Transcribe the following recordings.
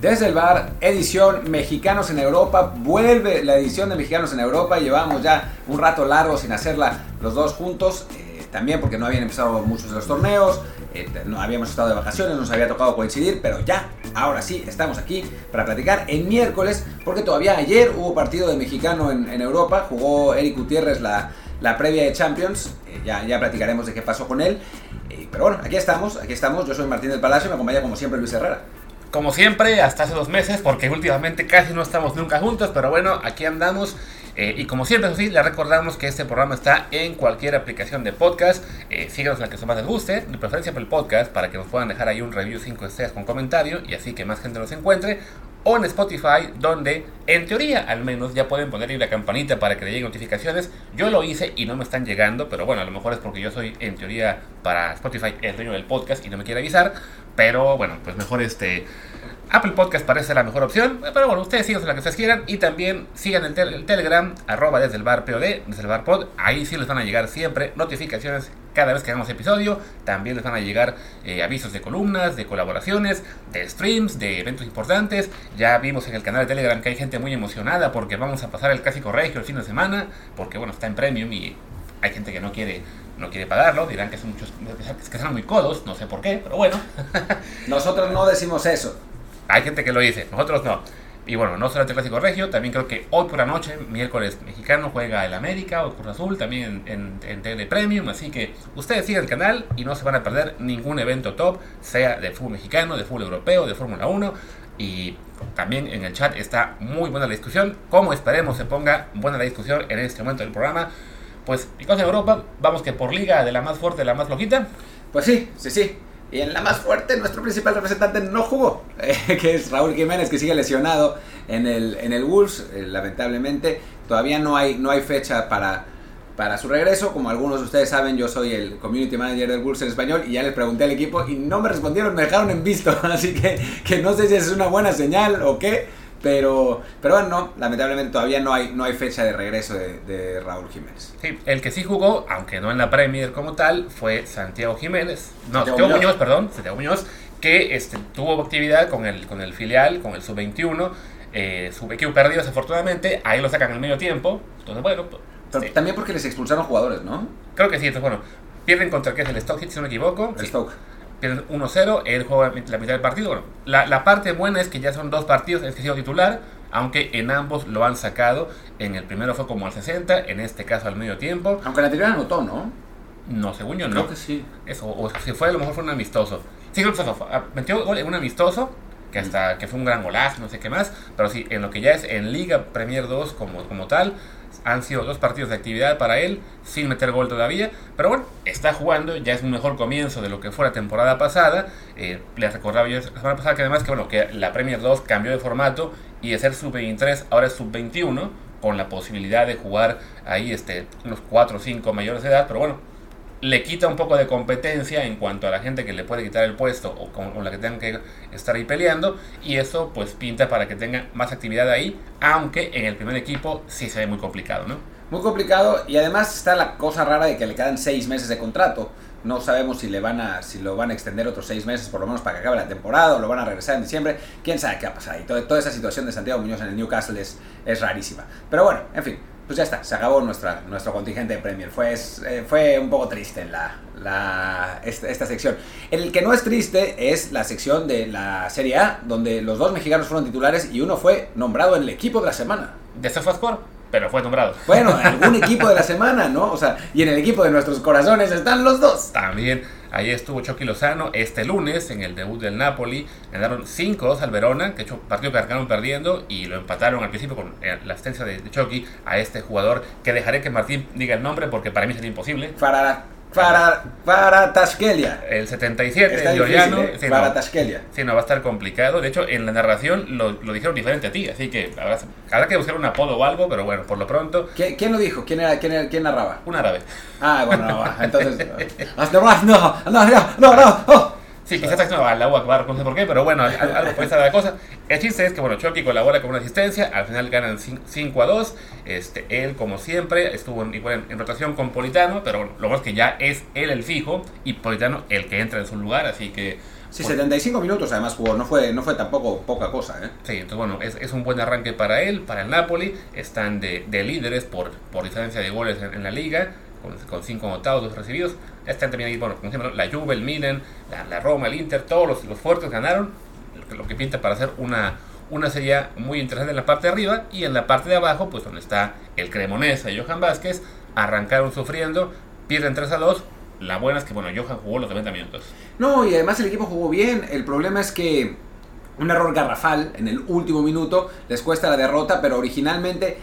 Desde el bar, edición Mexicanos en Europa. Vuelve la edición de Mexicanos en Europa. Llevamos ya un rato largo sin hacerla los dos juntos. Eh, también porque no habían empezado muchos de los torneos. Eh, no habíamos estado de vacaciones, nos había tocado coincidir. Pero ya, ahora sí, estamos aquí para platicar en miércoles. Porque todavía ayer hubo partido de mexicano en, Europa. Jugó Eric Gutiérrez la, la previa de Champions. Eh, ya, ya platicaremos de qué pasó con él. pero bueno, aquí estamos, aquí estamos. Yo soy Martín del Palacio y me acompaña como siempre Luis Herrera como siempre, hasta hace dos meses, porque últimamente casi no estamos nunca juntos, pero bueno, aquí andamos. Eh, y como siempre, sí, le recordamos que este programa está en cualquier aplicación de podcast. Eh, síganos la que más les guste, de preferencia por el podcast, para que nos puedan dejar ahí un review 5 estrellas con comentario y así que más gente nos encuentre. O en Spotify, donde en teoría al menos ya pueden poner ahí la campanita para que le lleguen notificaciones. Yo lo hice y no me están llegando, pero bueno, a lo mejor es porque yo soy en teoría para Spotify el dueño del podcast y no me quiere avisar. Pero bueno, pues mejor este Apple Podcast parece la mejor opción, pero bueno, ustedes sigan la que ustedes quieran. Y también sigan el, Telegram, arroba desde el bar POD, desde el bar pod, ahí sí les van a llegar siempre notificaciones cada vez que hagamos episodio, también les van a llegar eh, avisos de columnas, de colaboraciones, de streams, de eventos importantes, ya vimos en el canal de Telegram que hay gente muy emocionada porque vamos a pasar el clásico regio el fin de semana, porque bueno, está en premium y hay gente que no quiere no quiere pagarlo, dirán que son muchos que son muy codos, no sé por qué, pero bueno. Nosotros no decimos eso. Hay gente que lo dice, nosotros no. Y bueno, no solamente el Clásico Regio, también creo que hoy por la noche, miércoles mexicano, juega el América o Cruz Azul, también en, en, Tele Premium. Así que ustedes sigan el canal y no se van a perder ningún evento top, sea de fútbol mexicano, de fútbol europeo, de Fórmula 1. Y también en el chat está muy buena la discusión. Como esperemos se ponga buena la discusión en este momento del programa. Pues, y cosa en Europa, vamos que por liga de la más fuerte, la más flojita. Pues sí, sí, sí. Y en la más fuerte, nuestro principal representante no jugó, que es Raúl Jiménez, que sigue lesionado en el, en el Wolves, eh, lamentablemente. Todavía no hay, no hay fecha para, para su regreso. Como algunos de ustedes saben, yo soy el community manager del Wolves en español y ya les pregunté al equipo y no me respondieron, me dejaron en visto. Así que, que no sé si es una buena señal o qué. Pero, pero bueno, no, lamentablemente todavía no hay, no hay fecha de regreso de, Raúl Jiménez. Sí, el que sí jugó, aunque no en la Premier como tal, fue Santiago Jiménez. No, Santiago, Muñoz. perdón, Santiago Muñoz, que este, tuvo actividad con el, con el filial, con el sub-21. Eh, su equipo perdió desafortunadamente, ahí lo sacan al medio tiempo. Entonces, bueno. Pues, también porque les expulsaron jugadores, ¿no? Creo que sí, entonces, bueno. Pierden contra que es el Stoke, si no me equivoco. El Stoke pierden 1-0, él juega la mitad del partido. Bueno, la, la, parte buena es que ya son dos partidos en que ha sido titular, aunque en ambos lo han sacado. En el primero fue como al 60, en este caso al medio tiempo. Aunque la anterior anotó, ¿no? No, según yo no. Creo que sí. Eso, o si fue, a lo mejor fue un amistoso. Sí, creo que metió gol en un amistoso, que hasta que fue un gran golazo, no sé qué más. Pero sí, en lo que ya es en Liga Premier 2 como, como tal, han sido dos partidos de actividad para él, sin meter gol todavía. Pero bueno, está jugando, ya es un mejor comienzo de lo que fue la temporada pasada. Eh, les recordaba yo la semana pasada que además que, bueno, que la Premier 2 cambió de formato y de ser sub-23 ahora es sub-21, con la posibilidad de jugar ahí este, unos 4 o 5 mayores de edad. Pero bueno, le quita un poco de competencia en cuanto a la gente que le puede quitar el puesto o con, la que tengan que estar ahí peleando y eso pues pinta para que tenga más actividad ahí, aunque en el primer equipo sí se ve muy complicado, ¿no? Muy complicado y además está la cosa rara de que le quedan seis meses de contrato. No sabemos si le van a si lo van a extender otros seis meses por lo menos para que acabe la temporada o lo van a regresar en diciembre. Quién sabe qué va a pasar. Y toda, esa situación de Santiago Muñoz en el Newcastle es rarísima. Pero bueno, en fin, pues ya está, se acabó nuestra, nuestro contingente de Premier. Fue, eh, fue un poco triste la, la, esta, sección. El que no es triste es la sección de la Serie A, donde los dos mexicanos fueron titulares y uno fue nombrado en el equipo de la semana. De SofaScore, pero fue nombrado. Bueno, algún equipo de la semana, ¿no? O sea, y en el equipo de nuestros corazones están los dos. También. Ahí estuvo Chucky Lozano este lunes en el debut del Napoli. Ganaron 5-2 al Verona, que hecho partido que perdiendo y lo empataron al principio con eh, la asistencia de, Chucky a este jugador que dejaré que Martín diga el nombre porque para mí sería imposible. Para para, para Taskelia. El 77, Está Georgiano. ¿eh? para Taskelia. Sí, no, va a estar complicado. De hecho, en la narración lo, lo dijeron diferente a ti, así que habrá, que buscar un apodo o algo, pero bueno, por lo pronto. ¿Quién, lo dijo? ¿Quién, era, quién, quién narraba? Un árabe. Ah, bueno, no, entonces. no, no, no, no, no. Sí, quizás está al agua Akbar, no sé por qué, pero bueno, algo puede estar la cosa. El chiste es que, bueno, Chucky colabora con una asistencia, al final ganan 5 a 2. Este, él, como siempre, estuvo en, igual en, rotación con Politano, pero bueno, lo bueno es que ya es él el fijo y Politano el que entra en su lugar, así que Sí, 75 minutos además jugó, no fue, no fue tampoco poca cosa. ¿eh? Sí, entonces bueno, es, es un buen arranque para él, para el Napoli. Están de, de líderes por, por diferencia de goles en, en la liga, con, con cinco anotados, dos recibidos. Están también ahí, bueno, como siempre, la Juve, el Milan, la, Roma, el Inter, todos los, los fuertes ganaron, lo que, lo que pinta para hacer una, una serie muy interesante en la parte de arriba y en la parte de abajo, pues donde está el Cremonesa y Johan Vázquez, arrancaron sufriendo, pierden 3 a 2. La buena es que, bueno, Johan jugó los 90 minutos. No, y además el equipo jugó bien. El problema es que un error garrafal en el último minuto les cuesta la derrota, pero originalmente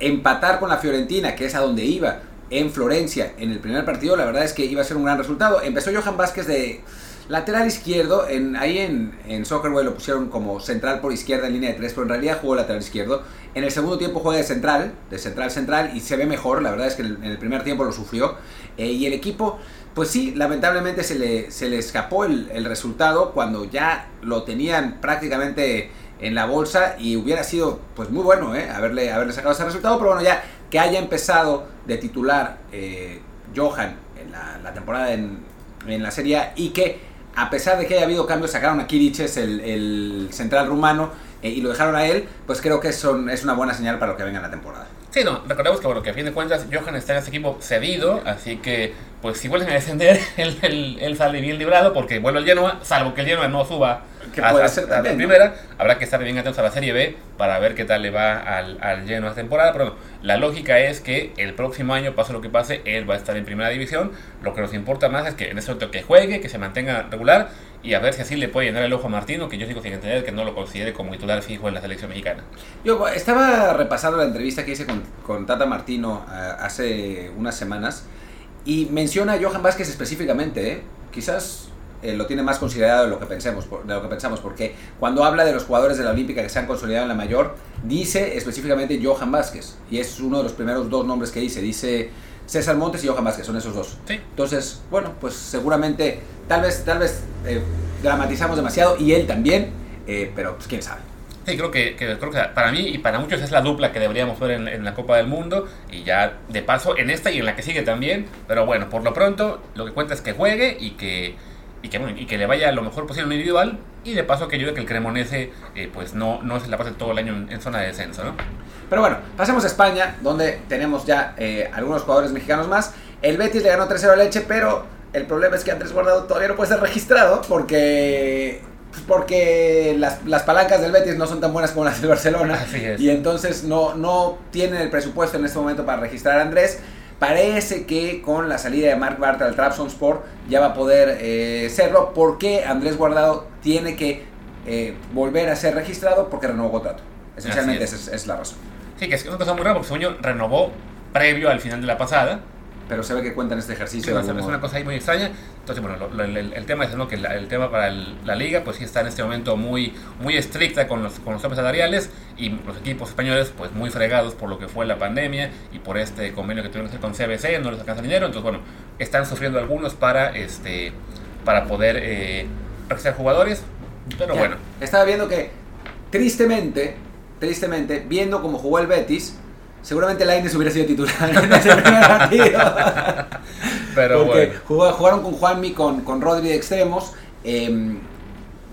empatar con la Fiorentina, que es a donde iba, en Florencia, en el primer partido, la verdad es que iba a ser un gran resultado. Empezó Johan Vázquez de lateral izquierdo, en, ahí en, en Soccerway lo pusieron como central por izquierda en línea de tres, pero en realidad jugó lateral izquierdo. En el segundo tiempo juega de central, de central central, y se ve mejor, la verdad es que en el, primer tiempo lo sufrió. Eh, y el equipo, pues sí, lamentablemente se le, se le escapó el, el resultado cuando ya lo tenían prácticamente en la bolsa y hubiera sido pues muy bueno ¿eh? haberle, haberle sacado ese resultado, pero bueno, ya que haya empezado de titular eh, Johan en la, temporada en, en, la Serie A y que a pesar de que haya habido cambios, sacaron a Kiriches, el, el central rumano, eh, y lo dejaron a él, pues creo que son, es una buena señal para lo que venga en la temporada. Sí, no, recordemos que bueno, que a fin de cuentas Johan está en este equipo cedido, así que pues si vuelven a descender, él, él, él sale bien librado porque vuelve al Genoa, salvo que el Genoa no suba Que a, puede a- ser a la también, ¿no? primera, habrá que estar bien atentos a la Serie B para ver qué tal le va al, al Genoa esta temporada, pero la lógica es que el próximo año, pase lo que pase, él va a estar en primera división, lo que nos importa más es que en ese momento que juegue, que se mantenga regular y a ver si así le puede llenar el ojo a Martino, que yo sigo sin entender que no lo considere como titular fijo en la selección mexicana. Yo estaba repasando la entrevista que hice con, con Tata Martino eh, hace unas semanas y menciona a Johan Vázquez específicamente, ¿eh? quizás eh, lo tiene más considerado de lo que pensemos, por- de lo que pensamos, porque cuando habla de los jugadores de la Olímpica que se han consolidado en la mayor, dice específicamente Johan Vázquez y es uno de los primeros dos nombres que dice, dice César Montes y Johan Vázquez, son esos dos. Sí. Entonces, bueno, pues seguramente, tal vez, tal vez eh, dramatizamos demasiado y él también, eh, pero pues quién sabe. Sí, creo que, creo que para mí y para muchos es la dupla que deberíamos ver en, la Copa del Mundo y ya de paso en esta y en la que sigue también. Pero bueno, por lo pronto lo que cuenta es que juegue y que, y que, y que le vaya lo mejor posible en individual y de paso que ayude a que el Cremonese eh, pues no, no se la pase todo el año en, en zona de descenso, ¿no? Pero bueno, pasemos a España, donde tenemos ya eh, algunos jugadores mexicanos más. El Betis le ganó 3-0 a Leche, pero el problema es que Andrés Guardado todavía no puede ser registrado porque porque las, las palancas del Betis no son tan buenas como las del Barcelona. Así es. Y entonces no, no tienen el presupuesto en este momento para registrar a Andrés. Parece que con la salida de Mark Bartra al Trabzonspor ya va a poder eh, serlo porque Andrés Guardado tiene que eh, volver a ser registrado porque renovó contrato. Esencialmente Así esa es, es la razón. Sí, que es una cosa muy rara porque yo renovó previo al final de la pasada. Pero se ve que cuentan este ejercicio. Sí, es una cosa ahí muy extraña. Entonces, bueno, lo- lo- el, el tema es ¿no? que la- el tema para el- la liga, pues sí está en este momento muy, muy estricta con los, con los topes salariales y los equipos españoles, pues muy fregados por lo que fue la pandemia y por este convenio que tuvieron que hacer con CBC, no les alcanza dinero. Entonces, bueno, están sufriendo algunos para, este, para poder eh, registrar jugadores. Pero Ya, bueno, Estaba viendo que, tristemente, tristemente, viendo cómo jugó el Betis, seguramente Lainez hubiera sido titular en ese primer partido. pero Porque bueno. jugó- jugaron con Juanmi, con, con Rodri de extremos. eh,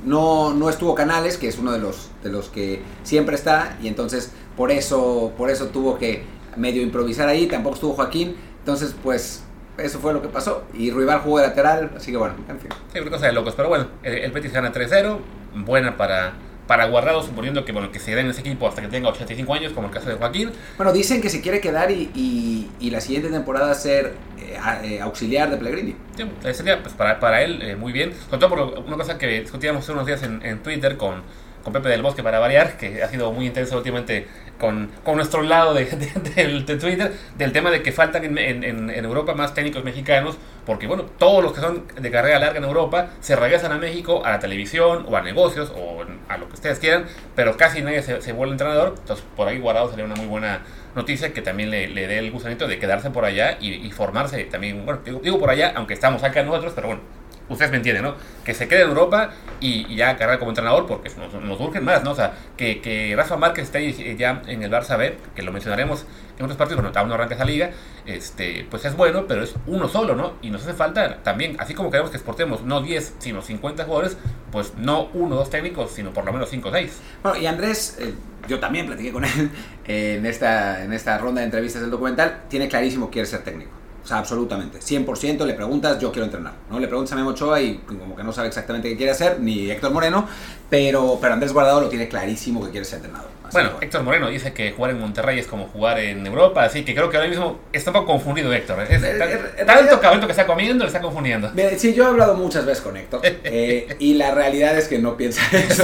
no, no estuvo Canales, que es uno de los, de los que siempre está, y entonces por eso, por eso tuvo que medio improvisar ahí. Tampoco estuvo Joaquín, entonces pues eso fue lo que pasó. Y Ruibal jugó de lateral, así que bueno, en fin. Sí, una cosa de locos. Pero bueno, el, el Betis gana 3-0. Buena para, para Guardado, suponiendo que, bueno, que se quede en ese equipo hasta que tenga 85 años, como el caso de Joaquín. Bueno, dicen que se quiere quedar y, y- y la siguiente temporada ser eh, eh, auxiliar de Pellegrini. Sí, eh, sería pues, para, para él eh, muy bien. Sobre todo por una cosa que discutíamos hace unos días en, en Twitter con, con Pepe del Bosque para variar, que ha sido muy intenso últimamente con, con nuestro lado de, de- Twitter, del tema de que faltan en, en- en- Europa más técnicos mexicanos, porque bueno, todos los que son de carrera larga en Europa se regresan a México, a la televisión o a negocios o a lo que ustedes quieran, pero casi nadie se, se vuelve entrenador, entonces por ahí guardado sería una muy buena noticia que también le, le dé el gusanito de quedarse por allá y, y formarse también, bueno, digo, digo por allá, aunque estamos acá nosotros, pero bueno, ustedes me entienden, ¿no? Que se quede en Europa y, ya cargar como entrenador porque nos, nos urgen más, ¿no? O sea, que, que Rafa Márquez esté ya en el Barça B, que lo mencionaremos en otros partidos, bueno, aún no arranca esa liga, este, pues es bueno, pero es uno solo, ¿no? Y nos hace falta también, así como queremos que exportemos no 10, sino 50 jugadores, pues no uno o dos técnicos, sino por lo menos 5 o 6. Bueno, y Andrés, eh, yo también platiqué con él eh, en, esta, en esta ronda de entrevistas del documental, tiene clarísimo que quiere ser técnico. O sea, absolutamente. 100% le preguntas, yo quiero entrenar. ¿no? Le preguntas a Memo Ochoa y como que no sabe exactamente qué quiere hacer, ni Héctor Moreno, pero, pero Andrés Guardado lo tiene clarísimo que quiere ser entrenador. bueno, Héctor Moreno dice que jugar en Monterrey es como jugar en Europa, así que creo que ahora mismo está un poco confundido Héctor. Es, tanto cabrón que está comiendo, le está confundiendo. Sí, yo he hablado muchas veces con Héctor eh, y la realidad es que no piensa eso.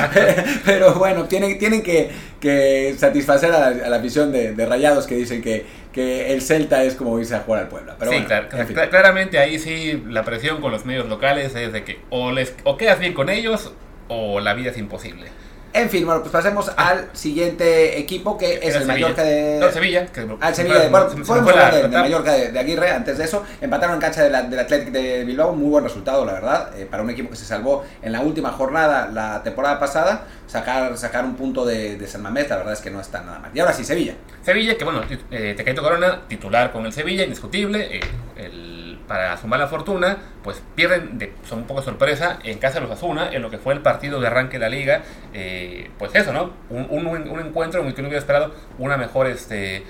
pero bueno, tienen, tienen que, que satisfacer a la, visión de, de Rayados que dicen que que el Celta es como irse a jugar al Puebla. Pero sí, claro, claramente ahí sí la presión con los medios locales es de que o, les, o quedas bien con ellos o la vida es imposible. En fin, bueno, pues pasemos al siguiente equipo que es el, Mallorca de. No, Sevilla. Que, al Sevilla de. Bueno, podemos hablar de, Mallorca de, Aguirre. Antes de eso, empataron en cancha del Athletic de Bilbao. Muy buen resultado, la verdad. Eh, para un equipo que se salvó en la última jornada la temporada pasada. Sacar, sacar un punto de, San Mamés, la verdad es que no está nada mal. Y ahora sí, Sevilla. Sevilla, que bueno, eh, Tecaito Corona, titular con el Sevilla, indiscutible. Eh, el para sumar la fortuna, pues pierden, de, son un poco sorpresa, en casa de los Asuna, en lo que fue el partido de arranque de la liga. Eh, pues eso, ¿no? Un, un, un, encuentro en el que no hubiera esperado una mejor este,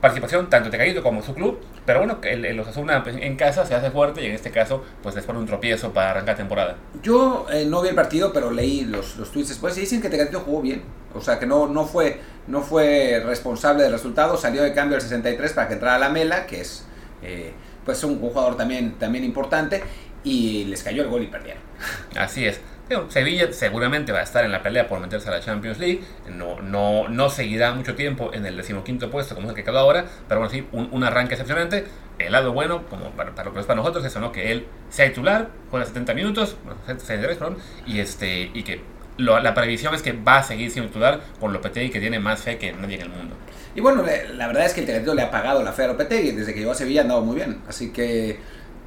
participación, tanto de Caído como su club. Pero bueno, el, el Osasuna pues, en casa se hace fuerte y en este caso, pues les pone un tropiezo para arrancar temporada. Yo eh, no vi el partido, pero leí los, los tweets después y dicen que Tecatito jugó bien. O sea, que no, no, fue, no fue responsable del resultado. Salió de cambio al 63 para que entrara la Mela, que es. Eh, pues un, jugador también, también importante y les cayó el gol y perdieron. Así es. Sevilla seguramente va a estar en la pelea por meterse a la Champions League. No, no, no seguirá mucho tiempo en el decimoquinto puesto como es el que quedó ahora, pero bueno, sí, un, arranque excepcionante. El lado bueno, como para, lo que es para nosotros, es ¿no? que él sea titular, juega 70 minutos, bueno, 63, perdón, y, este, y que la previsión es que va a seguir siendo titular con Lopetegui, que tiene más fe que nadie en el mundo. Y bueno, la verdad es que el Tecatito le ha pagado la fe a Lopetegui. Desde que llegó a Sevilla ha andado muy bien. Así que,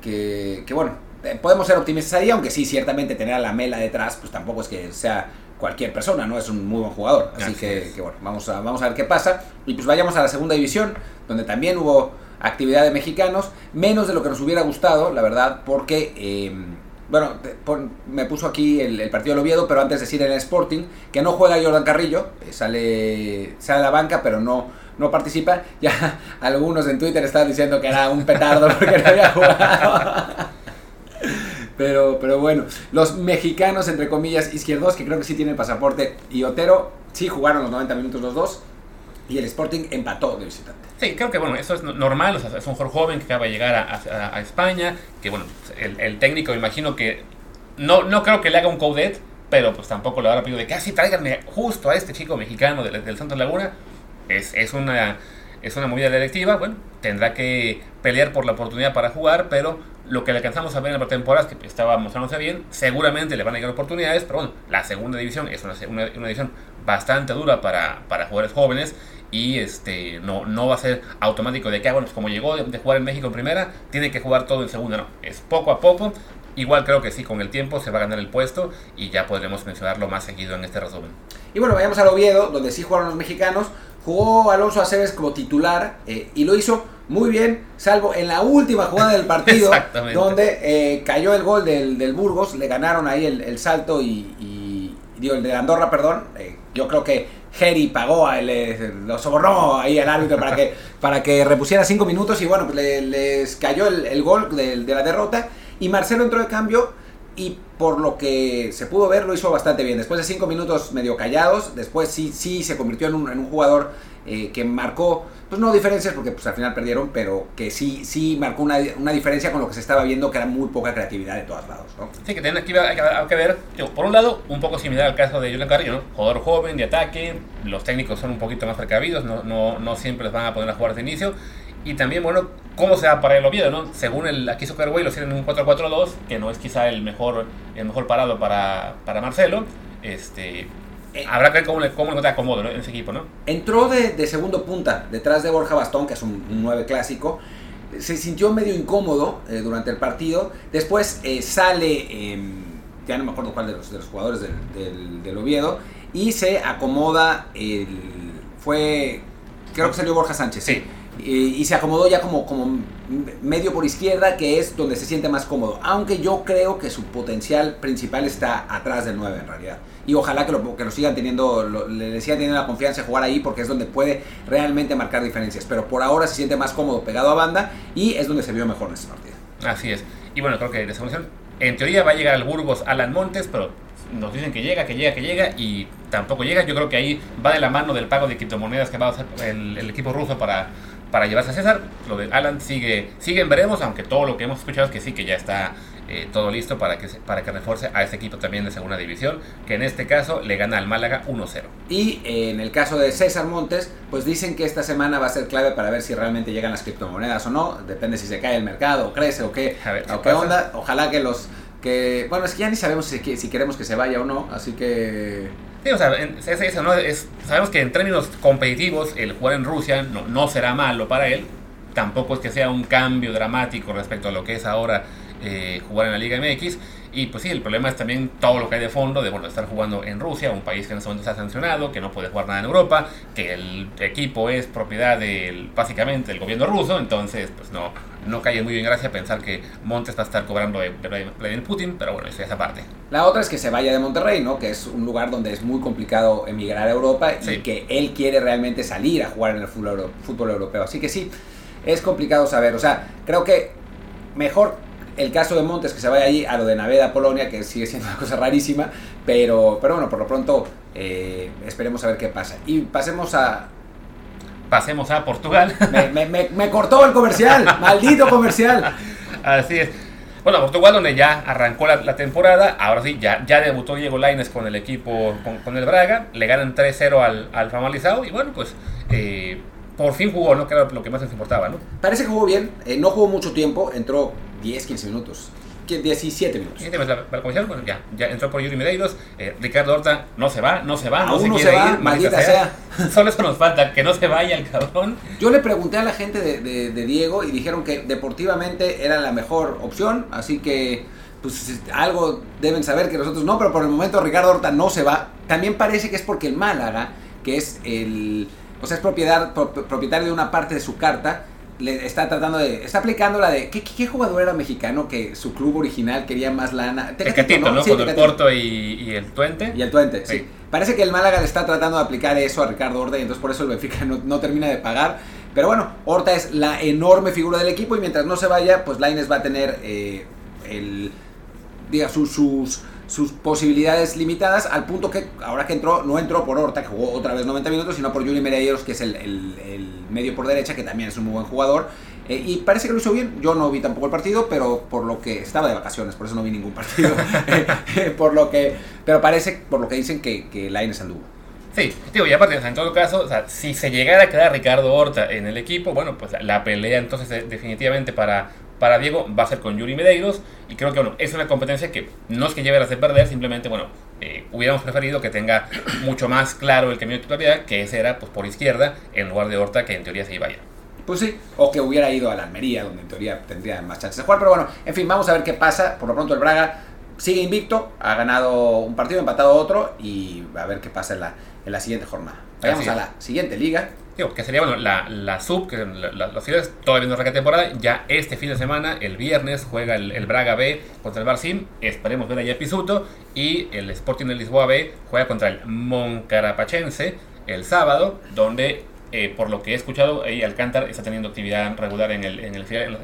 que, bueno, eh, podemos ser optimistas ahí, aunque sí, ciertamente tener a la Mela detrás, pues tampoco es que sea cualquier persona, ¿no? Es un muy buen jugador. Así, que, bueno, vamos a, vamos a ver qué pasa. Y pues vayamos a la segunda división, donde también hubo actividad de mexicanos, menos de lo que nos hubiera gustado, la verdad, porque... Em, bueno, me puso aquí el, partido del Oviedo, pero antes de decir en el Sporting, que no juega Jordan Carrillo, eh, sale, sale a la banca, pero no, no participa. Ya algunos en Twitter están diciendo que era un petardo porque no había jugado. Pero, pero bueno, los mexicanos, entre comillas, izquierdos, que creo que sí tienen pasaporte, y Otero, sí jugaron los 90 minutos los dos, y el Sporting empató de visitante. Sí, creo que bueno, eso es normal, es un joven que acaba de llegar a, España, que bueno, el, técnico imagino que, no, no creo que le haga un codette, pero pues tampoco le habrá pedido de que así ah, justo a este chico mexicano del, del Santos Laguna, es, es una es una movida directiva, bueno, tendrá que pelear por la oportunidad para jugar, pero lo que le alcanzamos a ver en la pretemporada es que estaba mostrándose bien, seguramente le van a llegar oportunidades, pero bueno, la segunda división es una, una, una división bastante dura para, para jugadores jóvenes y este no, no va a ser automático de que, ah, bueno, pues como llegó de, jugar en México en primera, tiene que jugar todo en segunda, no, es poco a poco, Igual creo que sí, con el tiempo se va a ganar el puesto y ya podremos mencionarlo más seguido en este resumen. Y bueno, vayamos al Oviedo, donde sí jugaron los mexicanos, Jugó Alonso Aceves como titular eh, y lo hizo muy bien, salvo en la última jugada del partido, donde eh, cayó el gol del, Burgos, le ganaron ahí el, salto y, digo, el de Andorra, perdón. Eh, yo creo que Jerry pagó, a, lo sobornó ahí al árbitro para que, para que repusiera cinco minutos y bueno, pues les cayó el, gol de, de la derrota y Marcelo entró de cambio y por lo que se pudo ver lo hizo bastante bien. Después de cinco minutos medio callados, después sí, sí se convirtió en un, en un jugador eh, que marcó, pues no diferencias porque pues al final perdieron, pero que sí, sí marcó una, una, diferencia con lo que se estaba viendo que era muy poca creatividad de todos lados. ¿no? Sí, que aquí hay que, ver, por un lado, un poco similar al caso de Julián Carrillo, ¿no? jugador joven de ataque, los técnicos son un poquito más precavidos, no, no, no siempre les van a poner a jugar de inicio. Y también, bueno, cómo se va para el Oviedo, ¿no? Según el aquí Superway lo tienen en un 4-4-2, que no es quizá el mejor, el mejor parado para, para Marcelo. Este, eh, habrá que ver cómo, cómo te acomodo en ese equipo, ¿no? Entró de, de, segundo punta, detrás de Borja Bastón, que es un, 9 clásico. se sintió medio incómodo eh, durante el partido. Después eh, sale, em, ya no me acuerdo cuál de los, de los jugadores del, del, del Oviedo, y se acomoda el... Fue, creo que salió Borja Sánchez. Sí. Y, y se acomodó ya como, como medio por izquierda, que es donde se siente más cómodo. Aunque yo creo que su potencial principal está atrás del 9 en realidad. Y ojalá que lo, que lo sigan teniendo, lo- le sigan teniendo la confianza de jugar ahí porque es donde puede realmente marcar diferencias. Pero por ahora se siente más cómodo pegado a banda y es donde se vio mejor en este partido. Así es. Y bueno, creo que de división, en teoría va a llegar al Burgos Alan Montes, pero nos dicen que llega, que llega, que llega y tampoco llega. Yo creo que ahí va de la mano del pago de criptomonedas que va a hacer el, el equipo ruso para, para llevarse a César. Lo de Alan sigue, sigue en veremos, aunque todo lo que hemos escuchado es que sí, que ya está eh, todo listo para que, para que refuerce a este equipo también de segunda división, que en este caso le gana al Málaga 1-0. Y eh, en el caso de César Montes, pues dicen que esta semana va a ser clave para ver si realmente llegan las criptomonedas o no. Depende si se cae el mercado o crece o qué, A ver qué o qué pasa. onda. Ojalá que los... que Bueno, es que ya ni sabemos si, si queremos que se vaya o no, así que... Sí, o sea, es eso, ¿no? Es- sabemos que en términos competitivos el jugar en Rusia no, no será malo para él. Tampoco es que sea un cambio dramático respecto a lo que es ahora eh, jugar en la Liga MX. Y pues sí, el problema es también todo lo que hay de fondo de bueno, estar jugando en Rusia, un país que en este momento está sancionado, que no puede jugar nada en Europa, que el equipo es propiedad del, básicamente del gobierno ruso, entonces pues no, no cae muy bien gracia pensar que Montes va a estar cobrando de, Vladimir Putin, pero bueno, eso es aparte. La otra es que se vaya de Monterrey, ¿no? Que es un lugar donde es muy complicado emigrar a Europa y Sí. que él quiere realmente salir a jugar en el fútbol, euro- fútbol europeo. Así que sí, es complicado saber. O sea, creo que mejor el caso de Montes que se vaya allí a lo de Naveda, Polonia, que sigue siendo una cosa rarísima. Pero, pero bueno, por lo pronto eh, esperemos a ver qué pasa. Y pasemos a... Pasemos a Portugal. Me, me- me- me cortó el comercial, maldito comercial. Así es. Bueno, Portugal donde ya arrancó la, la temporada, ahora sí, ya, ya debutó Diego Lainez con el equipo, con, con el Braga, le ganan 3-0 al, al Famalizao y bueno, pues eh, por fin jugó, ¿no? Que era lo que más les importaba, ¿no? Parece que jugó bien, eh, no jugó mucho tiempo, entró 10, 15 minutos. ¿Qué? 17 minutos. La comisión, bueno, ya, ya entró por Yuri Medeiros, eh, Ricardo Horta no se va, no se va, no Aún se no quiere se va, ir, maldita Solo eso nos falta, que no se vaya el cabrón. Yo le pregunté a la gente de, de- de Diego y dijeron que deportivamente era la mejor opción, así que pues algo deben saber que nosotros no, pero por el momento Ricardo Horta no se va. También parece que es porque el Málaga, que es el, o sea, es propiedad, pro- propietario de una parte de su carta, le está tratando de, está aplicando la de, ¿qué, qué jugador era mexicano que su club original quería más lana? El Catito, ¿no? Sí, Con el Tecatito. Porto y, y el Tuente. Y el Twente, sí. Sí. Parece que el Málaga le está tratando de aplicar eso a Ricardo Horta y entonces por eso el Benfica no, no termina de pagar. Pero bueno, Horta es la enorme figura del equipo y mientras no se vaya, pues Laines va a tener eh, el, diga, sus, sus, sus posibilidades limitadas al punto que ahora que entró, no entró por Horta, que jugó otra vez 90 minutos, sino por Yuri Medeiros, que es el, el- el medio por derecha, que también es un muy buen jugador. Eh, y parece que lo hizo bien. Yo no vi tampoco el partido, pero por lo que estaba de vacaciones, por eso no vi ningún partido. Eh, por lo que, pero parece, por lo que dicen, que, que Lainez anduvo. Sí, digo, y aparte, o sea, en todo caso, o sea, si se llegara a quedar Ricardo Horta en el equipo, bueno, pues la pelea entonces eh, definitivamente para, para Diego va a ser con Yuri Medeiros. Y creo que, bueno, es una competencia que no es que lleve a de perder, simplemente, bueno, eh, hubiéramos preferido que tenga mucho más claro el camino de titularidad, que ese era pues por izquierda, en lugar de Horta, que en teoría se iba a ir. Pues sí, o que hubiera ido a la Almería, donde en teoría tendría más chances de jugar. Pero bueno, en fin, vamos a ver qué pasa. Por lo pronto el Braga sigue invicto, ha ganado un partido, empatado otro y a ver qué pasa en la, en la siguiente jornada. Vayamos a la siguiente liga. Digo, que sería, bueno, la, sub, que los ciudades todavía no arranca temporada. Ya este fin de semana, el viernes, juega el, Braga B contra el Barcim. Esperemos ver allá Pisuto. Y el Sporting de Lisboa B juega contra el Moncarapachense el sábado, donde, eh, por lo que he escuchado, ahí Alcántara está teniendo actividad regular en, el, en,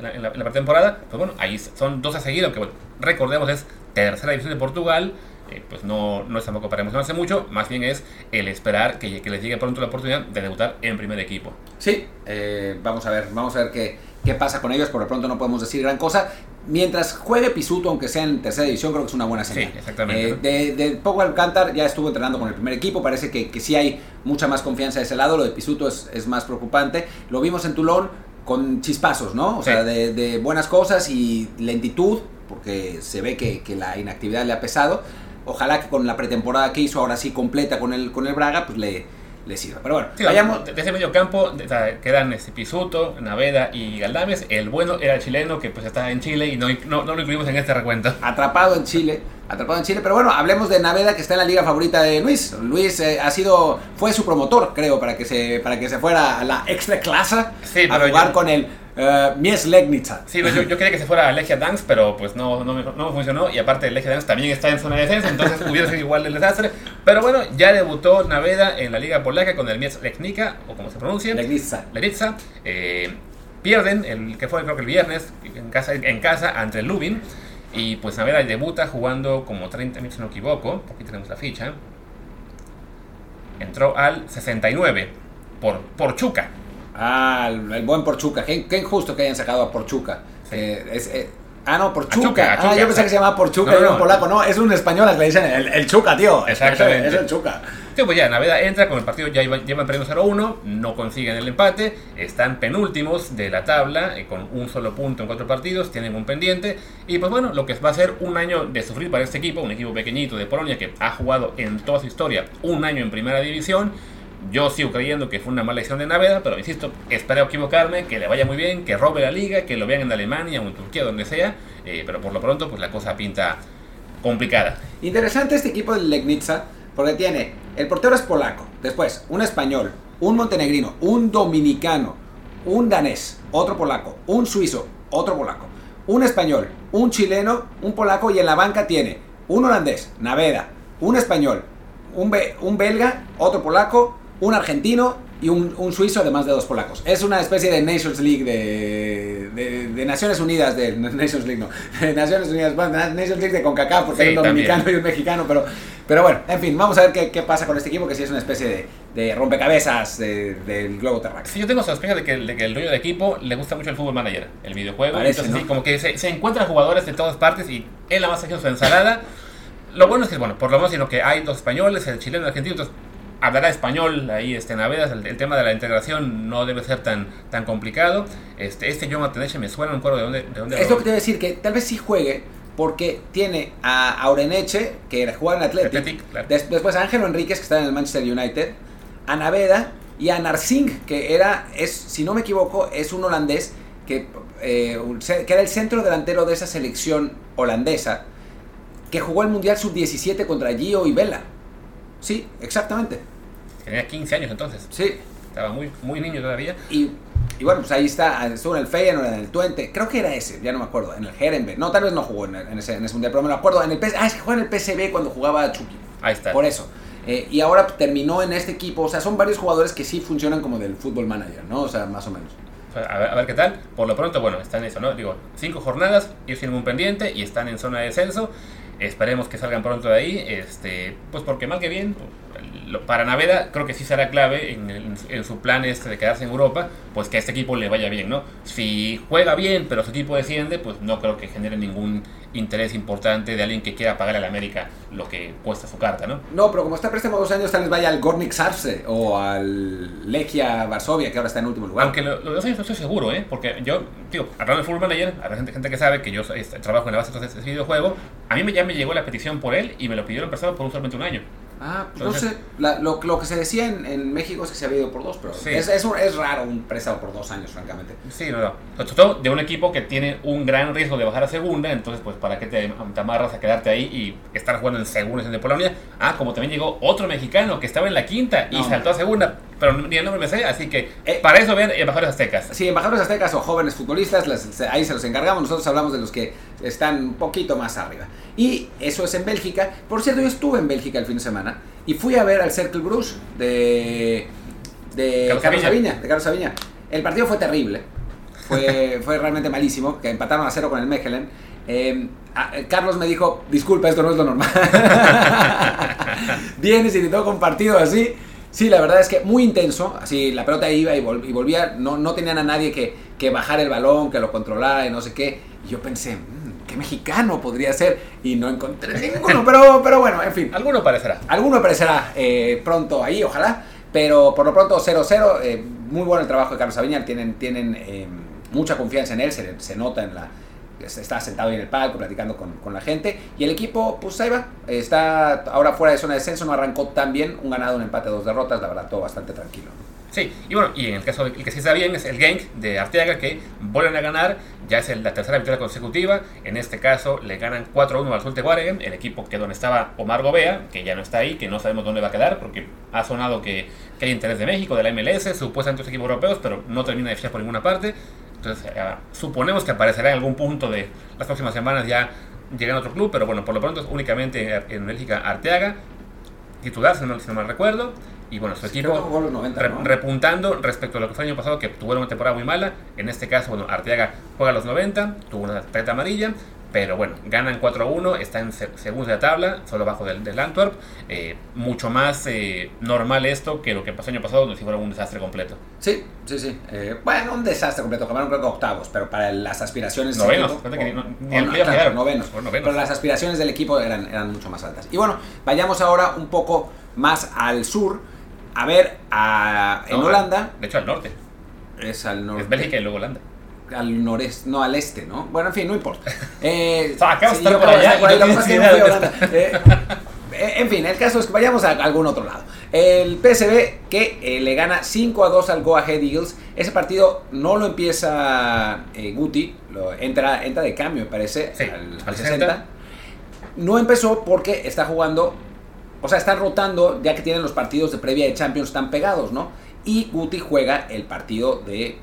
la, en la- pretemporada. Pues bueno, ahí son dos a seguir, aunque bueno, recordemos es tercera división de Portugal. Eh, pues no, no es tampoco para emocionarse mucho, más bien es el esperar que, que les llegue pronto la oportunidad de debutar en primer equipo. Sí, eh, vamos a ver, vamos a ver qué, qué pasa con ellos. Por lo pronto no podemos decir gran cosa. Mientras juegue Pisuto, aunque sea en tercera división, creo que es una buena señal. Sí, exactamente. Eh, de, de Pogo Alcántar ya estuvo entrenando con el primer equipo. Parece que, que sí hay mucha más confianza de ese lado. Lo de Pisuto es, es más preocupante. Lo vimos en Tulón con chispazos, ¿no? O Sí. sea, de, de buenas cosas y lentitud, porque se ve que, que la inactividad le ha pesado. Ojalá que con la pretemporada que hizo ahora sí completa con el, con el Braga, pues le, le sirva. Pero bueno, Sí, vayamos. de ese medio campo de- de- quedan este, Pisuto, Naveda y Galdames. El bueno era el chileno que pues está en Chile y no, no, no lo incluimos en este recuento. atrapado en Chile, atrapado en Chile, pero bueno, hablemos de Naveda que está en la liga favorita de Luis. Luis eh, ha sido, fue su promotor, creo, para que se, para que se fuera a la extra clase Sí, a jugar yo- con el eh, Mies Legnica. Sí, pues, yo, yo quería que se fuera a Legia Dance, pero pues no, no, funcionó. Y aparte, Legia Dance también está en zona de descenso, entonces hubiera sido igual el desastre. Pero bueno, ya debutó Naveda en la Liga Polaca con el Mies Legnica, o como se pronuncia. Legnica. Leritza. Eh, pierden, el que fue creo que el viernes, en casa, en casa ante el Lubin. Y pues Naveda debuta jugando como 30 minutos, si no me equivoco. Aquí tenemos la ficha. Entró al 69 por, por Chuca. Ah, el, el buen Porchuca. Qué, qué injusto que hayan sacado a Porchuca. Sí. Eh, es, eh, ah, no, Porchuca. Chuca, ah, Chuca, yo pensé que se llamaba Porchuca No, era no, un polaco. No, es un español al que le dicen el, el Chuca, tío. Exactamente. Es, el Chuca. Sí, pues ya, Naveda entra con el partido, ya llevan perdiendo 0-1, no consiguen el empate, están penúltimos de la tabla, eh, con un solo punto en cuatro partidos, tienen un pendiente, y pues bueno, lo que va a ser un año de sufrir para este equipo, un equipo pequeñito de Polonia que ha jugado en toda su historia un año en primera división. Yo sigo creyendo que fue una mala decisión de Naveda, pero insisto, espero equivocarme, que le vaya muy bien, que robe la liga, que lo vean en Alemania o en Turquía, donde sea, eh, pero por lo pronto pues la cosa pinta complicada. Interesante este equipo del Legnica, porque tiene, el portero es polaco, después un español, un montenegrino, un dominicano, un danés, otro polaco, un suizo, otro polaco, un español, un chileno, un polaco y en la banca tiene un holandés, Naveda, un español, un, be- un belga, otro polaco, un argentino y un, un suizo, además de dos polacos. Es una especie de Nations League de, de, de Naciones Unidas, de Nations League, no, de Naciones Unidas, bueno, Nations League de CONCACAF, porque Sí, hay un dominicano también. y un mexicano, pero, pero bueno, en fin, vamos a ver qué, qué pasa con este equipo, que sí es una especie de, de rompecabezas de- del globo terráqueo. Sí, yo tengo sospecha de que, de que el dueño de equipo le gusta mucho el fútbol manager, el videojuego. Parece, entonces, ¿no? sí, como que se, se encuentran jugadores de todas partes y él la más haciendo su ensalada. Lo bueno es que, bueno, por lo menos, sino que hay dos españoles, el chileno y el argentino, entonces hablará español ahí este Navedas, el, el tema de la integración no debe ser tan, tan complicado. Este, este John Ateneche me suena un cuero de dónde, de dónde Es lo que te voy a decir, que tal vez sí juegue, porque tiene a Aureneche, que juega en Athletic, Athletic, claro. des- después a Ángelo Enríquez, que está en el Manchester United, a Naveda y a Narsing, que era, es, si no me equivoco, es un holandés que, eh, que era el centro delantero de esa selección holandesa, que jugó el Mundial Sub-17 contra Gio y Vela. Sí, exactamente. Tenía 15 años entonces, Sí, estaba muy, muy niño todavía. y, y bueno, pues ahí está, estuvo en el Feyenoord, en el Twente, creo que era ese, ya no me acuerdo, en el Herenberg. No, tal vez no jugó en, el- en ese, en ese mundial, pero me lo acuerdo. En el PS, ah, es que jugó en el PSV cuando jugaba Chucky. Ahí está. Por eso. Eh, y ahora terminó en este equipo. O sea, son varios jugadores que sí funcionan como del fútbol manager, ¿no? O sea, más o menos. A ver, a ver qué tal. Por lo pronto, bueno, están en eso, ¿no? Digo, cinco jornadas, ellos tienen un pendiente y están en zona de descenso. Esperemos que salgan pronto de ahí. Este, pues porque mal que bien, lo- para Naveda creo que sí será clave en, el- en su plan este de quedarse en Europa, pues que a este equipo le vaya bien, ¿no? Si juega bien, pero su equipo desciende, pues no creo que genere ningún interés importante de alguien que quiera pagar al América lo que cuesta su carta, ¿no? No, pero como está préstamo dos años, tal vez vaya al Gornik Sarce o al Legia Varsovia, que ahora está en último lugar. Aunque lo, lo de dos años no estoy seguro, ¿eh? Porque yo, digo, hablando de Football Manager, habrá gente, gente que sabe que yo trabajo en la base de este videojuego. A mí me, ya me llegó la petición por él y me lo pidieron prestado por un solamente un año. Ah, pues no sé. La- lo, lo que se decía en, en México es que se había ido por dos, pero Sí. es, es, un- es raro un préstamo por dos años, francamente. Sí, no, no. De un equipo que tiene un gran riesgo de bajar a segunda, entonces, pues, ¿para qué te, te amarras a quedarte ahí y estar jugando en segunda en de Polonia? Ah, como también llegó otro mexicano que estaba en la quinta y No. saltó a segunda, pero ni el nombre me sé, así que Eh. para eso vean Embajadores Aztecas. Sí, embajadores aztecas o jóvenes futbolistas, las- ahí se los encargamos. Nosotros hablamos de los que están un poquito más arriba. Y eso es en Bélgica. Por cierto, yo estuve en Bélgica el fin de semana y fui a ver al Cercle Bruges de, de Carlos de. El partido fue terrible. Fue, fue realmente malísimo, que empataron a cero con el Mechelen. Eh, a- Carlos me dijo, disculpa, esto no es lo normal. Vienes y te toca un partido así. Sí, la verdad es que muy intenso. Así la pelota iba y, vol- y volvía. No, no tenían a nadie que, que bajar el balón, que lo controlara y no sé qué. Y yo pensé, "Mm, ¿qué mexicano podría ser? Y no encontré ninguno. Pero, pero bueno, en fin. Alguno parecerá. Alguno aparecerá eh, pronto ahí, ojalá. Pero por lo pronto 0-0. eh, muy bueno el trabajo de Carlos Sabiña. Tienen, tienen eh, mucha confianza en él. Se, se nota en la, está sentado ahí en el palco platicando con, con, la gente. Y el equipo, pues ahí va. Está ahora fuera de zona de descenso, no arrancó tan bien. Un ganado, un empate, dos derrotas. La verdad, todo bastante tranquilo. Sí, y bueno, y en el caso el que sí está bien es el Genk de Arteaga, que vuelven a ganar, ya es la tercera victoria consecutiva. En este caso le ganan 4-1 al Zulte Waregem, el equipo que donde estaba Omar Gobea, que ya no está ahí, que no sabemos dónde va a quedar, porque ha sonado que, que hay interés de México, de la MLS, supuestamente los equipos europeos, pero no termina de fichar por ninguna parte. Entonces, eh, suponemos que aparecerá en algún punto de las próximas semanas ya llegando a otro club, pero bueno, por lo pronto es únicamente en Bélgica Arteaga, titular, si no, si no mal recuerdo. Y bueno, su equipo 90, re, ¿no? repuntando respecto a lo que fue el año pasado, que tuvieron una temporada muy mala. En este caso, bueno, Arteaga juega a los 90, tuvo una tarjeta amarilla, pero bueno, ganan 4-1, está en se segunda de la tabla, solo abajo del, del Antwerp. Eh, mucho más eh, normal esto que lo que pasó el año pasado, donde sí fue un desastre completo. Sí, sí, sí. Eh, bueno, un desastre completo. Acabaron creo que octavos, pero para las aspiraciones. Novenos, equipo, que ni- no, claro, novenos, novenos. Pero las aspiraciones del equipo eran, eran mucho más altas. Y bueno, vayamos ahora un poco más al sur. A ver, a, en No, Holanda. De hecho, al norte. Es al norte. Es Bélgica y luego Holanda. al noreste, no al este, ¿no? Bueno, en fin, no importa. Eh, O sea, acá sí, yo por allá por ahí, no que no Holanda. Eh, eh, en fin, el caso es que vayamos a algún otro lado. El PSV que eh, le gana 5 a 2 al Go Ahead Eagles. Ese partido no lo empieza Guti, lo, entra, entra de cambio, me parece, Sí, al, al al 60. 60. No empezó porque está jugando, o sea, están rotando ya que tienen los partidos de previa de Champions tan pegados, ¿no? Y Guti juega el partido de, eh,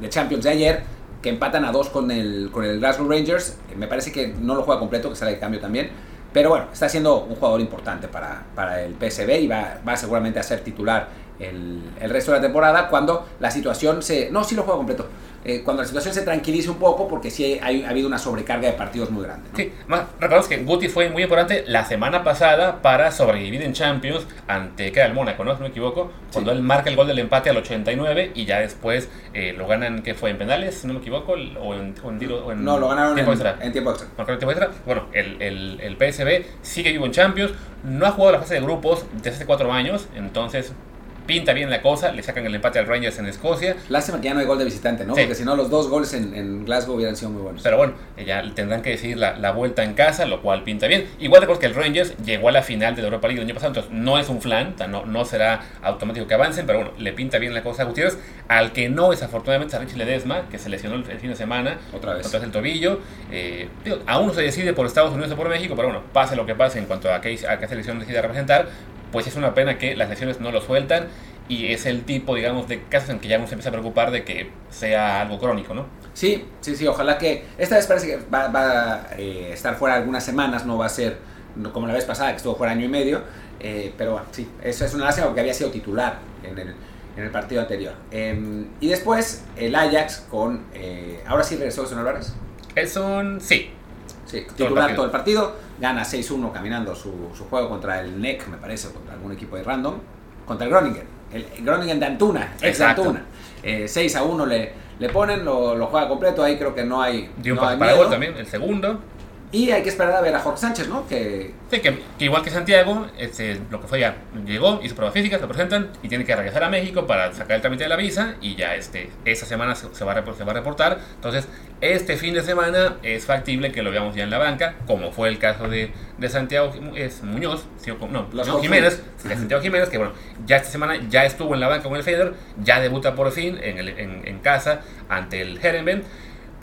de Champions de ayer, que empatan a dos con el, con el Glasgow Rangers. Eh, Me parece que no lo juega completo, que sale de cambio también. Pero bueno, está siendo un jugador importante para, para el PSV y va, va seguramente a ser titular el, el resto de la temporada cuando la situación se... No, sí lo juega completo. Eh, cuando la situación se tranquilice un poco porque sí hay- ha habido una sobrecarga de partidos muy grande. ¿no? Sí, más, recordemos que Guti fue muy importante la semana pasada para sobrevivir en Champions ante que era el Mónaco, ¿no? Si no me equivoco, cuando Sí. él marca el gol del empate al 89 y ya después eh, lo ganan, ¿qué fue? ¿En penales? Si no me equivoco, o en, o en tiro- o en No, lo ganaron tiempo en, extra. en tiempo extra. Marcaron tiempo extra. Bueno, el, el, el PSV sigue vivo en Champions, no ha jugado la fase de grupos desde hace cuatro años, entonces pinta bien la cosa, le sacan el empate al Rangers en Escocia, Lástima que ya no hay gol de visitante, ¿no? Sí. Porque si no, los dos goles en, en Glasgow hubieran sido muy buenos. Pero bueno, ya tendrán que decidir la, la vuelta en casa, lo cual pinta bien. Igual recuerdo que el Rangers llegó a la final de la Europa League el año pasado, entonces no es un flan, no, no será automático que avancen, pero bueno, le pinta bien la cosa a Gutiérrez. Al que no, desafortunadamente, es a Richie Ledesma, que se lesionó el, el fin de semana, Otra vez. otra vez el tobillo. Eh, digo, aún no se decide por Estados Unidos o por México, pero bueno, pase lo que pase en cuanto a qué, a qué selección decida representar, pues es una pena que las lesiones no lo sueltan. Y es el tipo, digamos, de casos en que ya uno se empieza a preocupar de que sea algo crónico, ¿no? Sí, sí, sí, ojalá que... Esta vez parece que va, va a eh, estar fuera algunas semanas, no va a ser como la vez pasada, que estuvo fuera año y medio. eh, pero bueno, sí, eso es una lástima porque había sido titular en el, en el partido anterior. Eh, y después el Ajax con... eh, ahora sí regresó Son Álvarez. Es un... sí, Sí, titular partido. todo el partido, gana 6-1 caminando su, su juego contra el NEC, me parece, contra algún equipo de random, contra el Groningen, el Groningen de Antuna, ex Exacto. Antuna. Eh, 6 a 1 le, le ponen, lo, lo juega completo, ahí creo que no hay, dio un no pase hay para miedo. gol también, el segundo. Y hay que esperar a ver a Jorge Sánchez, ¿no? Que Sí, que, que igual que Santiago, este, lo que fue ya, llegó, hizo pruebas físicas, lo presentan y tiene que regresar a México para sacar el trámite de la visa y ya este, esta semana se, se va a, se va a reportar. Entonces, este fin de semana es factible que lo veamos ya en la banca, como fue el caso de, de Santiago es Muñoz, sí, no, Jorge. Jiménez, de Santiago Jiménez, que bueno, ya esta semana ya estuvo en la banca con el Feder, ya debuta por fin en, el- en, en casa ante el Herenben,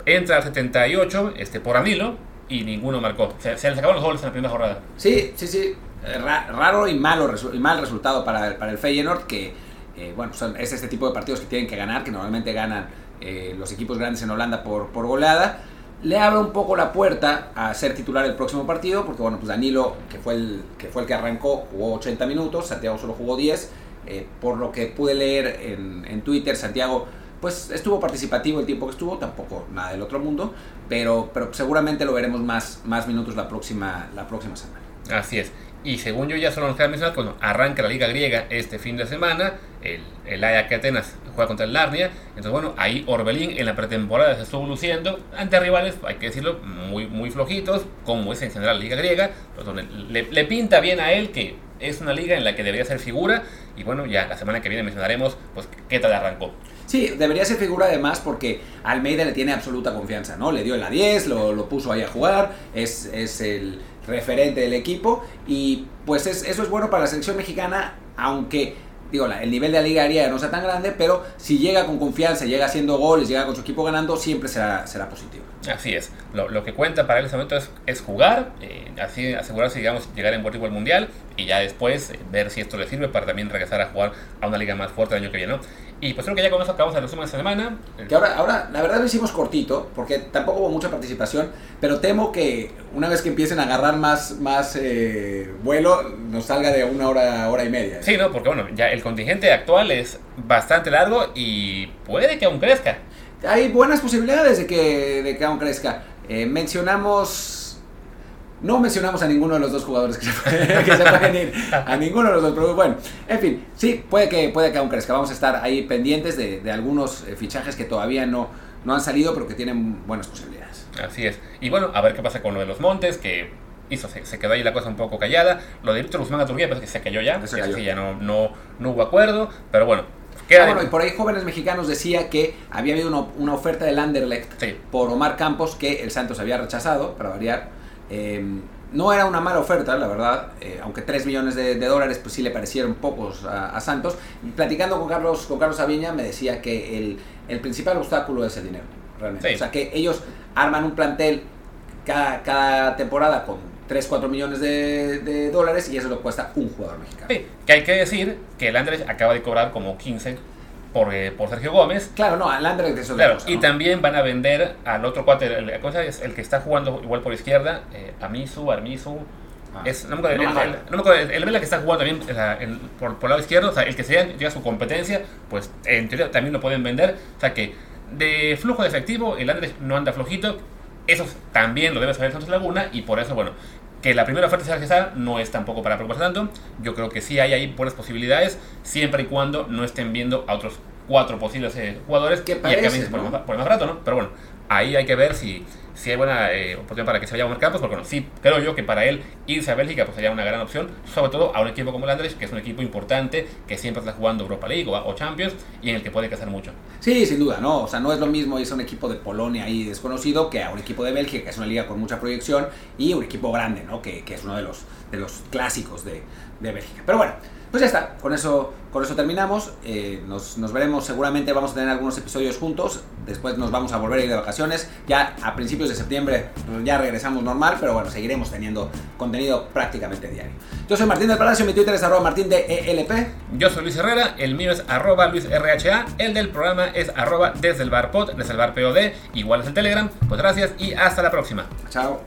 entra al 78 este, por Anilo y ninguno marcó. Se, se les acabaron los goles en la primera jornada. sí, sí, sí, eh, ra- raro y malo y mal resultado para, para el Feyenoord, que, eh, bueno, son, es este tipo de partidos que tienen que ganar, que normalmente ganan eh, los equipos grandes en Holanda por, por goleada. le abre un poco la puerta a ser titular el próximo partido, porque bueno, pues Danilo, que fue el que, fue el que arrancó, jugó 80 minutos, Santiago solo jugó 10, eh, por lo que pude leer en, en Twitter, Santiago pues estuvo participativo el tiempo que estuvo, tampoco nada del otro mundo, pero, pero seguramente lo veremos más, más minutos la próxima, la próxima semana. Así es. Y según yo ya solo nos queda mencionar, cuando arranca la Liga Griega este fin de semana, el, el Ajax Atenas juega contra el Narnia, entonces bueno, ahí Orbelín en la pretemporada se estuvo luciendo ante rivales, hay que decirlo, muy, muy flojitos, como es en general la Liga Griega, pues donde le, le pinta bien a él que es una liga en la que debería ser figura y bueno, ya la semana que viene mencionaremos pues qué tal arrancó. Sí, debería ser figura además porque Almeida le tiene absoluta confianza, ¿no? Le dio en la 10, lo, lo puso ahí a jugar, es, es el referente del equipo y pues es, eso es bueno para la selección mexicana, aunque digo, el nivel de la liga aérea no sea tan grande, pero si llega con confianza, llega haciendo goles, llega con su equipo ganando, siempre será, será positivo. Así es. Lo, lo que cuenta para él en este momento es, es jugar, eh, así asegurarse, digamos, llegar en buen mundial y ya después eh, ver si esto le sirve para también regresar a jugar a una liga más fuerte el año que viene, ¿no? Y pues creo que ya con eso acabamos el resumen de esta semana. Que ahora, ahora, la verdad lo hicimos cortito, porque tampoco hubo mucha participación, pero temo que una vez que empiecen a agarrar más, más eh, vuelo, nos salga de una hora, hora y media. Sí, no, porque bueno, ya el contingente actual es bastante largo y puede que aún crezca. Hay buenas posibilidades de que, de que aún crezca. Eh, mencionamos no mencionamos a ninguno de los dos jugadores que se, pueden, que se pueden ir. A ninguno de los dos. Pero bueno, en fin, sí, puede que, puede que aún crezca. Vamos a estar ahí pendientes de, de algunos eh, fichajes que todavía no, no han salido, pero que tienen buenas posibilidades. Así es. Y bueno, a ver qué pasa con lo de los montes, que hizo, se, se quedó ahí la cosa un poco callada. Lo de Víctor Guzmán a Turquía parece que se cayó ya. Que cayó. ya no, no, no hubo acuerdo. Pero bueno, Ah, bueno, y por ahí Jóvenes Mexicanos decía que había habido una, una oferta del Anderlecht Sí. por Omar Campos que el Santos había rechazado, para variar. Eh, no era una mala oferta, la verdad, eh, aunque 3 millones de, de dólares pues sí le parecieron pocos a, a Santos. Y platicando con Carlos, con Carlos Aviña me decía que el, el principal obstáculo es el dinero, realmente. Sí. O sea, que ellos arman un plantel cada, cada temporada con 3, 4 millones de, de dólares y eso lo cuesta un jugador mexicano. Sí, que hay que decir que el Andrés acaba de cobrar como 15 por, eh, por Sergio Gómez. Claro, no, al Anderlecht es otra Claro, cosa, y también van a vender al otro cuate, el, el- cosa es el que está jugando igual por izquierda, eh, Amisu, Armisu. Ah. Es, no me acuerdo, No el, no me acuerdo, el- Vela que está jugando también el- por, por el lado izquierdo, o sea, el que sería diga, su competencia, pues en teoría también lo pueden vender. O sea que de flujo de efectivo, el Andrés no anda flojito. Eso también lo debe saber Santos Laguna y por eso, bueno, que la primera oferta sea rechazada no es tampoco para preocuparse tanto. Yo creo que sí hay ahí buenas posibilidades, siempre y cuando no estén viendo a otros cuatro posibles eh, jugadores Que y parece, por, más, por más barato, ¿no? Pero bueno, ahí hay que ver si, si hay buena eh, oportunidad para que se vaya a Omar Campos, porque bueno, sí, creo yo que para él irse a Bélgica pues sería una gran opción, sobre todo a un equipo como el Andrés, que es un equipo importante, que siempre está jugando Europa League o, o Champions y en el que puede crecer mucho. Sí, sin duda, ¿no? O sea, no es lo mismo irse a un equipo de Polonia ahí desconocido que a un equipo de Bélgica, que es una liga con mucha proyección, y un equipo grande, ¿no? Que, que es uno de los, de los clásicos de, de Bélgica. Pero bueno, pues ya está, con eso, con eso terminamos. Eh, nos, nos veremos, seguramente vamos a tener algunos episodios juntos. Después nos vamos a volver a ir de vacaciones. Ya a principios de septiembre pues, ya regresamos normal, pero bueno, seguiremos teniendo contenido prácticamente diario. Yo soy Martín del Palacio, mi Twitter es arroba martín de ELP. Yo soy Luis Herrera, el mío es arroba luisrha, el del programa es arroba desde el bar pod, desde el bar pod, igual es el Telegram. Pues gracias y hasta la próxima. Chao.